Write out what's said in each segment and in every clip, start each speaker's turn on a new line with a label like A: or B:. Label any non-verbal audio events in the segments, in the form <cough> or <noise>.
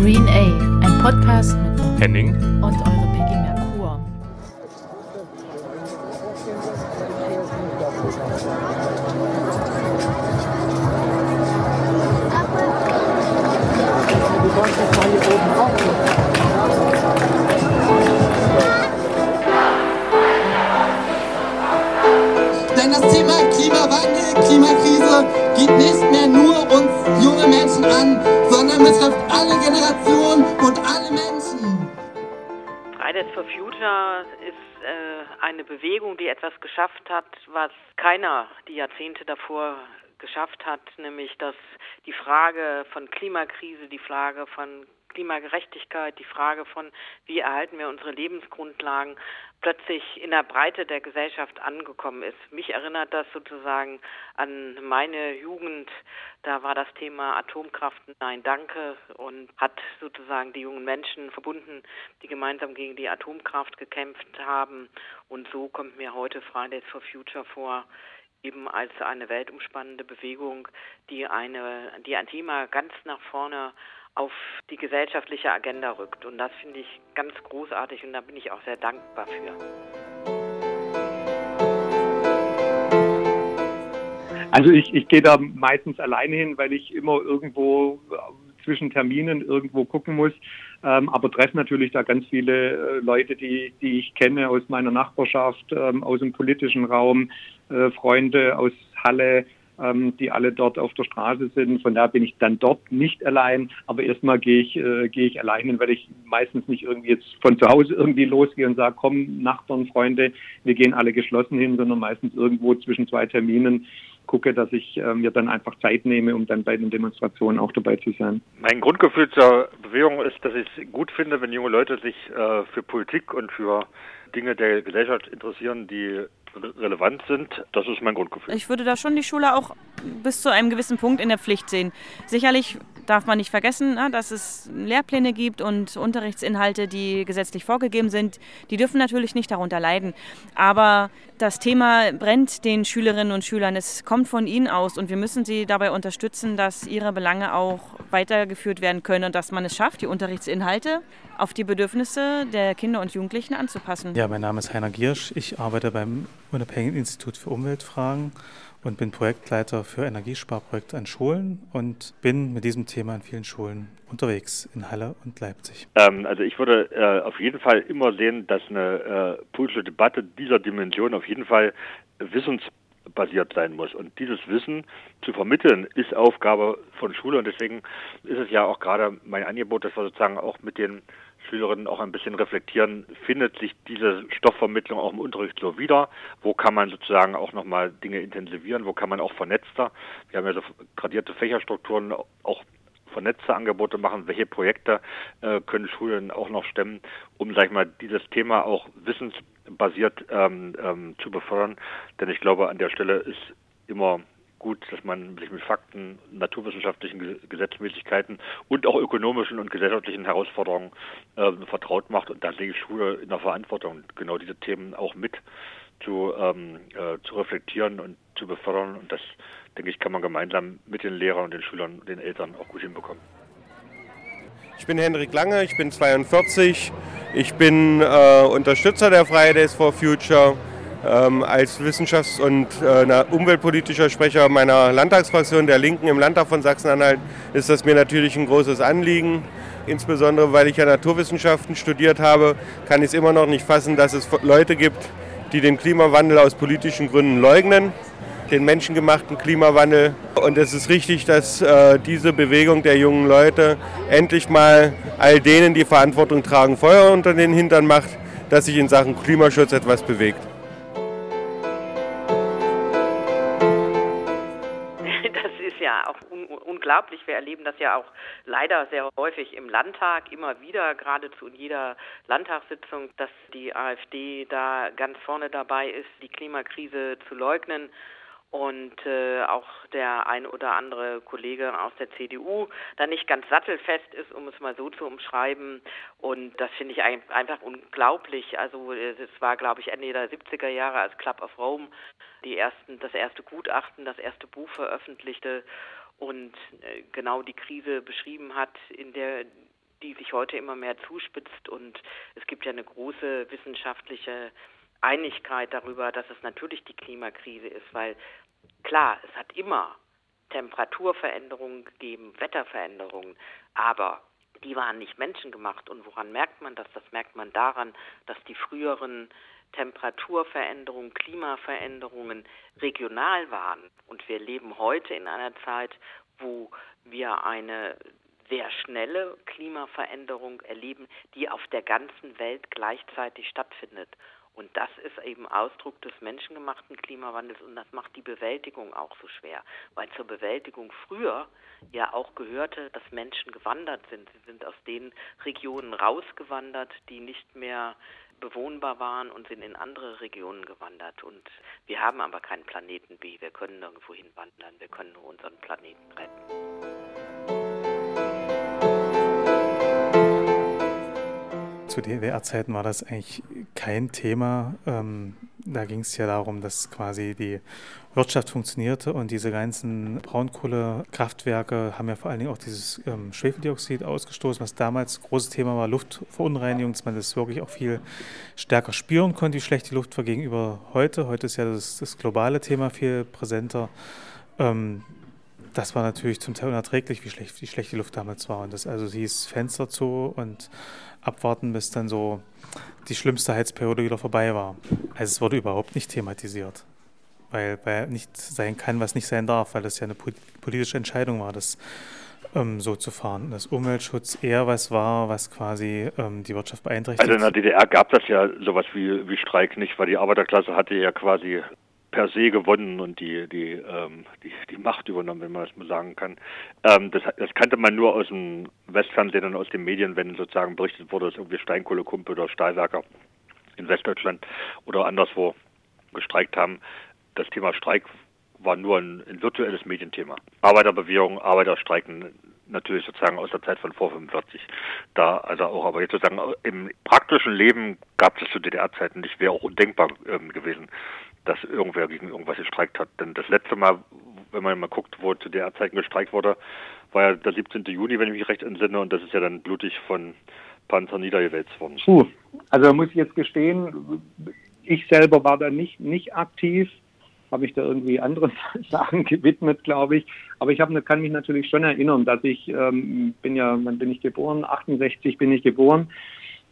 A: Green A, ein Podcast mit
B: Henning
A: und eure Peggy Merkur.
C: Denn das Thema Klimawandel, Klimakrise geht nicht alle Generationen und alle Menschen.
D: Fridays for Future ist äh, eine Bewegung, die etwas geschafft hat, was keiner die Jahrzehnte davor geschafft hat, nämlich dass die Frage von Klimakrise, die Frage von Klimagerechtigkeit, die Frage von, wie erhalten wir unsere Lebensgrundlagen, plötzlich in der Breite der Gesellschaft angekommen ist. Mich erinnert das sozusagen an meine Jugend. Da war das Thema Atomkraft Nein Danke und hat sozusagen die jungen Menschen verbunden, die gemeinsam gegen die Atomkraft gekämpft haben. Und so kommt mir heute Fridays for Future vor, eben als eine weltumspannende Bewegung, die eine, die ein Thema ganz nach vorne auf die gesellschaftliche Agenda rückt. Und das finde ich ganz großartig und da bin ich auch sehr dankbar für.
B: Also ich, ich gehe da meistens alleine hin, weil ich immer irgendwo zwischen Terminen irgendwo gucken muss. Ähm, aber treffe natürlich da ganz viele äh, Leute, die, die ich kenne aus meiner Nachbarschaft, ähm, aus dem politischen Raum, äh, Freunde aus Halle, ähm, die alle dort auf der Straße sind. Von daher bin ich dann dort nicht allein, aber erstmal gehe ich, äh, gehe ich allein hin, weil ich meistens nicht irgendwie jetzt von zu Hause irgendwie losgehe und sage, komm, Nachbarn, Freunde, wir gehen alle geschlossen hin, sondern meistens irgendwo zwischen zwei Terminen gucke, dass ich äh, mir dann einfach Zeit nehme, um dann bei den Demonstrationen auch dabei zu sein.
E: Mein Grundgefühl zur Bewegung ist, dass ich es gut finde, wenn junge Leute sich äh, für Politik und für Dinge der Gesellschaft interessieren, die relevant sind. Das ist mein Grundgefühl.
F: Ich würde da schon die Schule auch bis zu einem gewissen Punkt in der Pflicht sehen. Sicherlich darf man nicht vergessen, ne, dass es Lehrpläne gibt und Unterrichtsinhalte, die gesetzlich vorgegeben sind. Die dürfen natürlich nicht darunter leiden. Aber das Thema brennt den Schülerinnen und Schülern. Es kommt von ihnen aus und wir müssen sie dabei unterstützen, dass ihre Belange auch weitergeführt werden können und dass man es schafft, die Unterrichtsinhalte auf die Bedürfnisse der Kinder und Jugendlichen anzupassen.
G: Ja, mein Name ist Heiner Giersch. Ich arbeite beim Unabhängigen Institut für Umweltfragen und bin Projektleiter für Energiesparprojekte an Schulen und bin mit diesem Thema an vielen Schulen unterwegs in Halle und Leipzig.
E: Ähm, also ich würde äh, auf jeden Fall immer sehen, dass eine äh, politische Debatte dieser Dimension auf jeden Fall wissensbasiert sein muss. Und dieses Wissen zu vermitteln, ist Aufgabe von Schule. Und deswegen ist es ja auch gerade mein Angebot, dass wir sozusagen auch mit den Schülerinnen auch ein bisschen reflektieren, findet sich diese Stoffvermittlung auch im Unterricht so wieder? Wo kann man sozusagen auch nochmal Dinge intensivieren? Wo kann man auch vernetzter? Wir haben ja so gradierte Fächerstrukturen, auch vernetzte Angebote machen, welche Projekte äh, können Schulen auch noch stemmen, um, sag ich mal, dieses Thema auch wissensbasiert ähm, ähm, zu befördern. Denn ich glaube, an der Stelle ist immer gut, dass man sich mit Fakten, naturwissenschaftlichen Gesetzmäßigkeiten und auch ökonomischen und gesellschaftlichen Herausforderungen äh, vertraut macht. Und da sehe ich Schule in der Verantwortung, genau diese Themen auch mit zu, ähm, äh, zu reflektieren und zu befördern. Und das, denke ich, kann man gemeinsam mit den Lehrern und den Schülern und den Eltern auch gut hinbekommen.
H: Ich bin Hendrik Lange, ich bin 42, ich bin äh, Unterstützer der Fridays for Future ähm, als wissenschafts- und äh, umweltpolitischer Sprecher meiner Landtagsfraktion der Linken im Landtag von Sachsen-Anhalt ist das mir natürlich ein großes Anliegen. Insbesondere weil ich ja Naturwissenschaften studiert habe, kann ich es immer noch nicht fassen, dass es Leute gibt, die den Klimawandel aus politischen Gründen leugnen, den menschengemachten Klimawandel. Und es ist richtig, dass äh, diese Bewegung der jungen Leute endlich mal all denen, die Verantwortung tragen, Feuer unter den Hintern macht, dass sich in Sachen Klimaschutz etwas bewegt.
D: Unglaublich. Wir erleben das ja auch leider sehr häufig im Landtag, immer wieder, geradezu in jeder Landtagssitzung, dass die AfD da ganz vorne dabei ist, die Klimakrise zu leugnen und äh, auch der ein oder andere Kollege aus der CDU da nicht ganz sattelfest ist, um es mal so zu umschreiben. Und das finde ich ein, einfach unglaublich. Also es war, glaube ich, Ende der 70er Jahre, als Club of Rome die ersten, das erste Gutachten, das erste Buch veröffentlichte und äh, genau die Krise beschrieben hat, in der die sich heute immer mehr zuspitzt und es gibt ja eine große wissenschaftliche Einigkeit darüber, dass es natürlich die Klimakrise ist, weil klar, es hat immer Temperaturveränderungen gegeben, Wetterveränderungen, aber die waren nicht menschengemacht. Und woran merkt man das? Das merkt man daran, dass die früheren Temperaturveränderungen, Klimaveränderungen regional waren. Und wir leben heute in einer Zeit, wo wir eine sehr schnelle Klimaveränderung erleben, die auf der ganzen Welt gleichzeitig stattfindet. Und das ist eben Ausdruck des menschengemachten Klimawandels und das macht die Bewältigung auch so schwer, weil zur Bewältigung früher ja auch gehörte, dass Menschen gewandert sind. Sie sind aus den Regionen rausgewandert, die nicht mehr bewohnbar waren und sind in andere Regionen gewandert. Und wir haben aber keinen Planeten B. Wir können nirgendwo hinwandern. Wir können nur unseren Planeten retten.
G: Zu DDR-Zeiten war das eigentlich kein Thema. Ähm, da ging es ja darum, dass quasi die Wirtschaft funktionierte und diese ganzen Braunkohlekraftwerke haben ja vor allen Dingen auch dieses ähm, Schwefeldioxid ausgestoßen, was damals großes Thema war, Luftverunreinigung, dass man das wirklich auch viel stärker spüren konnte, wie schlecht die Luft war gegenüber heute. Heute ist ja das, das globale Thema viel präsenter. Ähm, das war natürlich zum Teil unerträglich, wie schlecht, wie schlecht die Luft damals war. Und das also hieß Fenster zu und abwarten, bis dann so die schlimmste Heizperiode wieder vorbei war. Also es wurde überhaupt nicht thematisiert, weil, weil nicht sein kann, was nicht sein darf, weil das ja eine politische Entscheidung war, das ähm, so zu fahren. Dass Umweltschutz eher was war, was quasi ähm, die Wirtschaft beeinträchtigt.
E: Also in der DDR gab das ja sowas wie, wie Streik nicht, weil die Arbeiterklasse hatte ja quasi per se gewonnen und die, die, ähm, die, die Macht übernommen, wenn man das mal sagen kann. Ähm, das, das kannte man nur aus dem Westfernsehen und aus den Medien, wenn sozusagen berichtet wurde, dass irgendwie Steinkohlekumpel oder Stahlwerker in Westdeutschland oder anderswo gestreikt haben. Das Thema Streik war nur ein, ein virtuelles Medienthema. Arbeiterbewegung, Arbeiterstreiken natürlich sozusagen aus der Zeit von vor 45. Da, also auch, aber jetzt sozusagen im praktischen Leben gab es zu DDR-Zeiten nicht, wäre auch undenkbar ähm, gewesen, dass irgendwer gegen irgendwas gestreikt hat. Denn das letzte Mal, wenn man mal guckt, wo zu der Zeiten gestreikt wurde, war ja der 17. Juni, wenn ich mich recht entsinne, und das ist ja dann blutig von Panzer niedergewälzt worden.
B: Puh, also muss ich jetzt gestehen, ich selber war da nicht, nicht aktiv, habe mich da irgendwie anderen <laughs> Sachen gewidmet, glaube ich. Aber ich hab, kann mich natürlich schon erinnern, dass ich, ähm, bin ja, wann bin ich geboren? 68 bin ich geboren.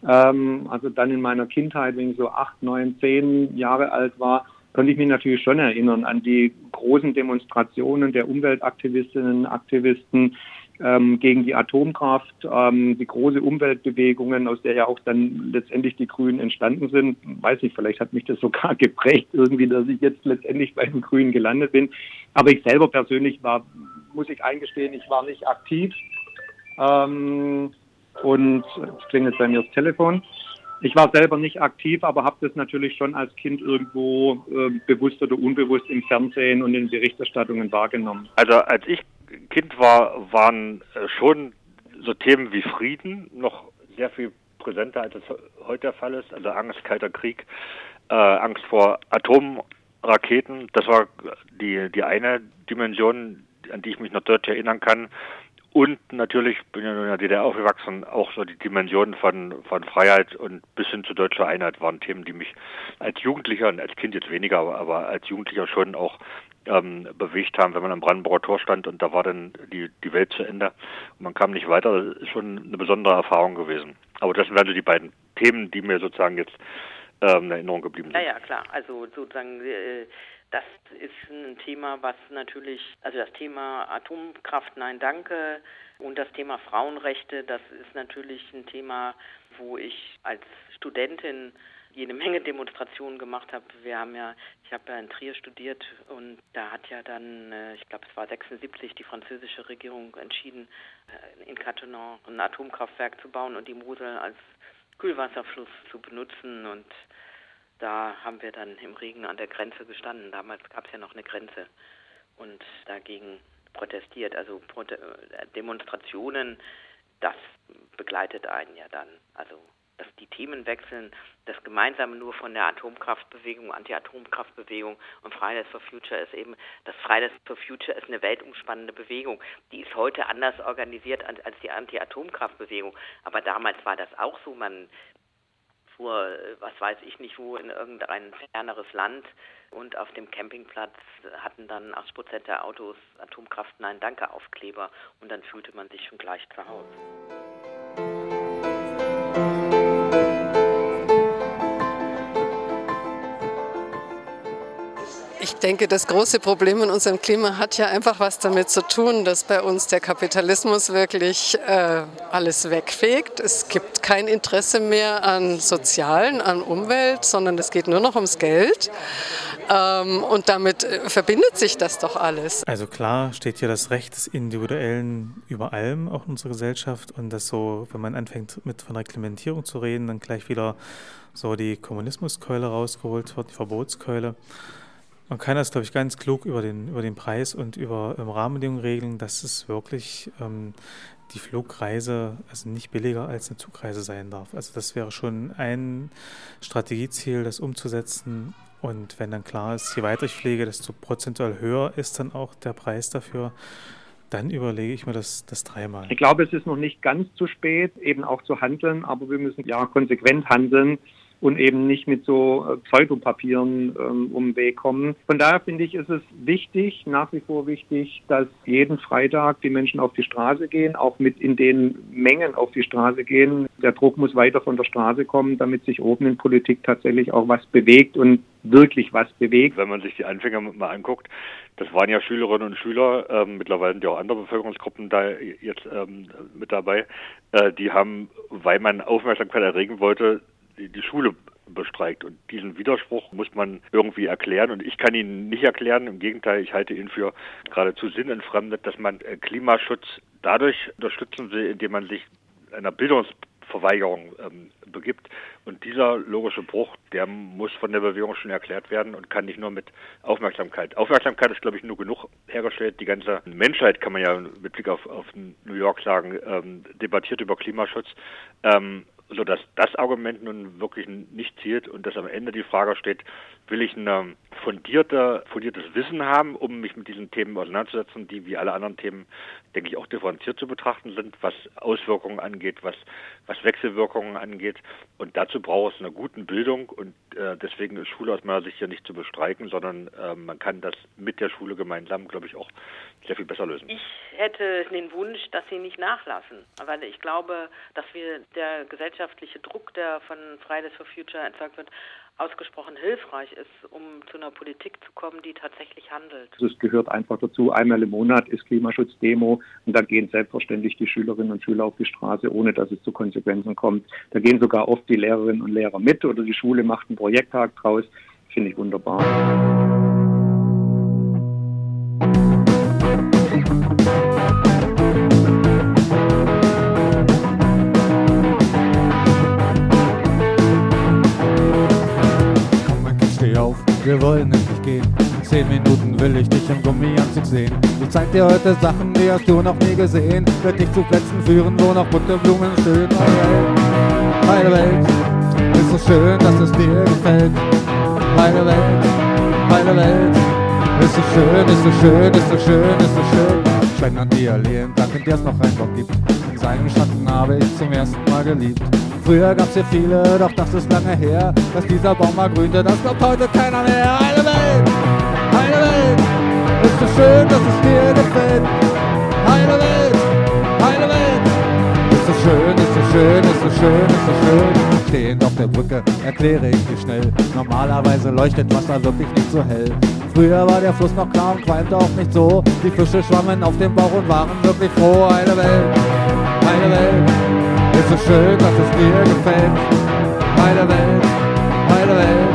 B: Ähm, also dann in meiner Kindheit, wenn ich so acht, neun, zehn Jahre alt war, konnte ich mich natürlich schon erinnern an die großen Demonstrationen der Umweltaktivistinnen und Aktivisten ähm, gegen die Atomkraft, ähm, die große Umweltbewegungen, aus der ja auch dann letztendlich die Grünen entstanden sind. Weiß ich, vielleicht hat mich das sogar <laughs> geprägt irgendwie, dass ich jetzt letztendlich bei den Grünen gelandet bin. Aber ich selber persönlich war, muss ich eingestehen, ich war nicht aktiv. Ähm, und es klingelt bei mir das Telefon. Ich war selber nicht aktiv, aber habe das natürlich schon als Kind irgendwo äh, bewusst oder unbewusst im Fernsehen und in Berichterstattungen wahrgenommen.
E: Also als ich Kind war, waren äh, schon so Themen wie Frieden noch sehr viel präsenter, als es heute der Fall ist. Also Angst, kalter Krieg, äh, Angst vor Atomraketen. Das war die, die eine Dimension, an die ich mich noch deutlich erinnern kann. Und natürlich bin ja in der DDR aufgewachsen, auch so die Dimensionen von, von Freiheit und bis hin zu deutscher Einheit waren Themen, die mich als Jugendlicher und als Kind jetzt weniger, aber, aber als Jugendlicher schon auch ähm, bewegt haben, wenn man am Brandenburger Tor stand und da war dann die, die Welt zu Ende und man kam nicht weiter. Das ist schon eine besondere Erfahrung gewesen. Aber das sind also die beiden Themen, die mir sozusagen jetzt ähm, in Erinnerung geblieben sind.
D: Ja, ja, klar. Also sozusagen äh, das ist ein Thema, was natürlich, also das Thema Atomkraft, nein, danke, und das Thema Frauenrechte, das ist natürlich ein Thema, wo ich als Studentin jede Menge <laughs> Demonstrationen gemacht habe. Wir haben ja, ich habe ja in Trier studiert und da hat ja dann, äh, ich glaube es war 76, die französische Regierung entschieden, äh, in Cattenom ein Atomkraftwerk zu bauen und die Mosel als Kühlwasserfluss zu benutzen und da haben wir dann im Regen an der Grenze gestanden. Damals gab es ja noch eine Grenze und dagegen protestiert. Also äh, Demonstrationen, das begleitet einen ja dann. Also dass die Themen wechseln, das Gemeinsame nur von der Atomkraftbewegung, Anti-Atomkraftbewegung und Fridays for Future ist eben, dass Fridays for Future ist eine weltumspannende Bewegung. Die ist heute anders organisiert als die Anti-Atomkraftbewegung. Aber damals war das auch so. Man fuhr, was weiß ich nicht wo, in irgendein ferneres Land und auf dem Campingplatz hatten dann 80 Prozent der Autos Atomkraft Nein Danke Aufkleber und dann fühlte man sich schon gleich zu Hause.
I: Ich denke, das große Problem in unserem Klima hat ja einfach was damit zu tun, dass bei uns der Kapitalismus wirklich äh, alles wegfegt. Es gibt kein Interesse mehr an Sozialen, an Umwelt, sondern es geht nur noch ums Geld. Ähm, und damit äh, verbindet sich das doch alles.
G: Also klar steht hier das Recht des Individuellen über allem, auch in unserer Gesellschaft. Und das so, wenn man anfängt mit von Reglementierung zu reden, dann gleich wieder so die Kommunismuskeule rausgeholt wird, die Verbotskeule. Man kann das, glaube ich, ganz klug über den, über den Preis und über ähm, Rahmenbedingungen regeln, dass es wirklich ähm, die Flugreise also nicht billiger als eine Zugreise sein darf. Also das wäre schon ein Strategieziel, das umzusetzen. Und wenn dann klar ist, je weiter ich fliege, desto prozentual höher ist dann auch der Preis dafür. Dann überlege ich mir das, das dreimal.
B: Ich glaube, es ist noch nicht ganz zu spät, eben auch zu handeln, aber wir müssen ja konsequent handeln und eben nicht mit so äh, Pseudopapieren ähm, um den Weg kommen. Von daher finde ich, ist es wichtig, nach wie vor wichtig, dass jeden Freitag die Menschen auf die Straße gehen, auch mit in den Mengen auf die Straße gehen. Der Druck muss weiter von der Straße kommen, damit sich oben in Politik tatsächlich auch was bewegt und wirklich was bewegt.
E: Wenn man sich die Anfänger mal anguckt, das waren ja Schülerinnen und Schüler, ähm, mittlerweile sind ja auch andere Bevölkerungsgruppen da jetzt ähm, mit dabei, äh, die haben, weil man Aufmerksamkeit erregen wollte, die, Schule bestreikt. Und diesen Widerspruch muss man irgendwie erklären. Und ich kann ihn nicht erklären. Im Gegenteil, ich halte ihn für geradezu sinnentfremdet, dass man äh, Klimaschutz dadurch unterstützen will, indem man sich einer Bildungsverweigerung ähm, begibt. Und dieser logische Bruch, der muss von der Bewegung schon erklärt werden und kann nicht nur mit Aufmerksamkeit. Aufmerksamkeit ist, glaube ich, nur genug hergestellt. Die ganze Menschheit, kann man ja mit Blick auf, auf New York sagen, ähm, debattiert über Klimaschutz. Ähm, sodass das Argument nun wirklich nicht zielt und dass am Ende die Frage steht, will ich ein fundierte, fundiertes Wissen haben, um mich mit diesen Themen auseinanderzusetzen, die wie alle anderen Themen, denke ich, auch differenziert zu betrachten sind, was Auswirkungen angeht, was, was Wechselwirkungen angeht. Und dazu braucht es eine gute Bildung und äh, deswegen ist Schule aus meiner Sicht hier nicht zu bestreiken, sondern äh, man kann das mit der Schule gemeinsam, glaube ich, auch sehr viel besser lösen.
D: Ich hätte den Wunsch, dass sie nicht nachlassen, weil ich glaube, dass wir der gesellschaftliche Druck, der von Fridays for Future erzeugt wird, ausgesprochen hilfreich ist, um zu einer Politik zu kommen, die tatsächlich handelt.
B: Es gehört einfach dazu, einmal im Monat ist Klimaschutzdemo und da gehen selbstverständlich die Schülerinnen und Schüler auf die Straße, ohne dass es zu Konsequenzen kommt. Da gehen sogar oft die Lehrerinnen und Lehrer mit oder die Schule macht einen Projekttag draus. Finde ich wunderbar.
J: Wir wollen endlich gehen. Zehn Minuten will ich dich im Gummianzug sehen. Ich zeig dir heute Sachen, die hast du noch nie gesehen. Wird dich zu Plätzen führen, wo noch bunte Blumen stehen. Meine Welt, meine Welt, ist so schön, dass es dir gefällt. Meine Welt, meine Welt, ist so schön, ist so schön, ist so schön, ist so schön. Wenn an die Allee entlang, in der es noch einen Bock gibt. In seinem Schatten habe ich zum ersten Mal geliebt. Früher gab's hier viele, doch das ist lange her, dass dieser Baum mal grünte, das glaubt heute keiner mehr. Eine Welt, eine Welt, ist so schön, dass es dir gefällt. Eine Welt, eine Welt, so schön, ist so schön, ist so schön, ist so schön. Stehend auf der Brücke erkläre ich dir schnell. Normalerweise leuchtet Wasser wirklich nicht so hell. Früher war der Fluss noch klar und qualmte auch nicht so. Die Fische schwammen auf dem Bauch und waren wirklich froh. Eine Welt, eine Welt. Ist so schön, dass es dir gefällt. Meine Welt, meine Welt.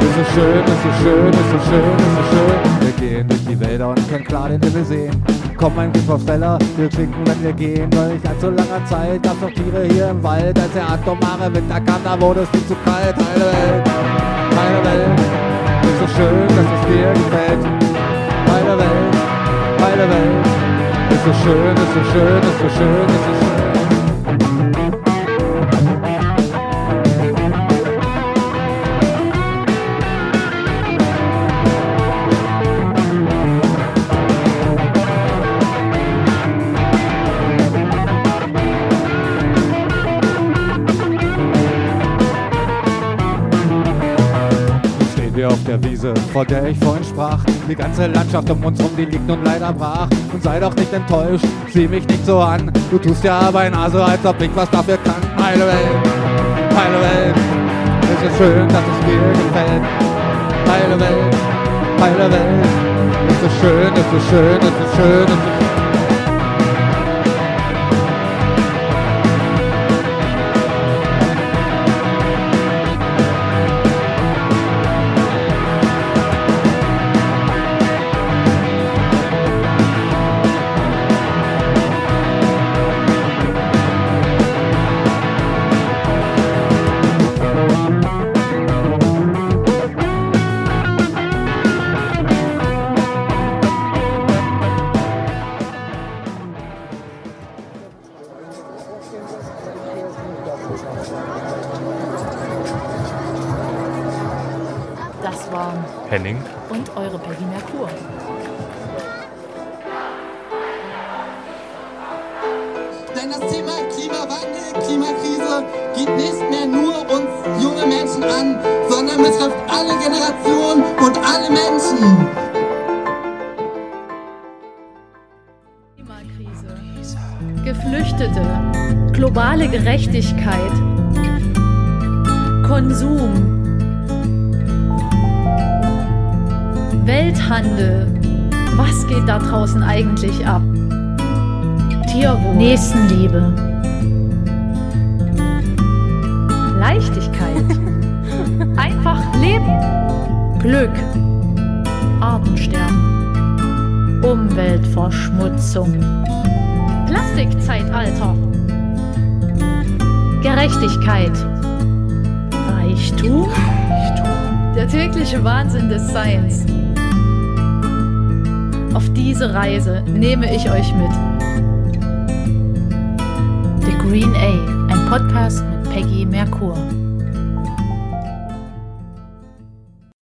J: Ist so schön, ist so schön, ist so schön, ist so schön. Gehen durch die Wälder und können klar den Himmel sehen. Komm ein Brief aufs Teller, wir trinken, wenn wir gehen. Weil nicht allzu langer Zeit gab's noch Tiere hier im Wald. Als der atomare Winter kam, da wurde es viel zu kalt. Meine Welt, meine Welt. Ist so schön, dass es dir gefällt. Meine Welt, meine Welt. Ist so schön, ist so schön, ist so schön, ist so schön. Vor der ich vorhin sprach. Die ganze Landschaft um uns rum, die liegt nun leider brach. Und sei doch nicht enttäuscht, sieh mich nicht so an. Du tust ja aber ein so, als ob ich was dafür kann. Heile Welt, heile Welt, es ist schön, dass es mir gefällt. Heile Welt, heile Welt, es ist schön, es ist schön, es ist schön, es ist schön.
C: Geht nicht mehr nur uns junge Menschen an, sondern betrifft alle Generationen und alle Menschen.
K: Klimakrise, Geflüchtete, globale Gerechtigkeit, Konsum, Welthandel. Was geht da draußen eigentlich ab? Tierwohl.
A: Nächstenliebe.
K: Leichtigkeit. <laughs> Einfach leben.
A: Glück. Artensterben. Umweltverschmutzung.
K: Plastikzeitalter. Gerechtigkeit.
A: Reichtum.
K: Der tägliche Wahnsinn des Seins. Auf diese Reise nehme ich euch mit.
A: The Green A, ein Podcast mit Merkur.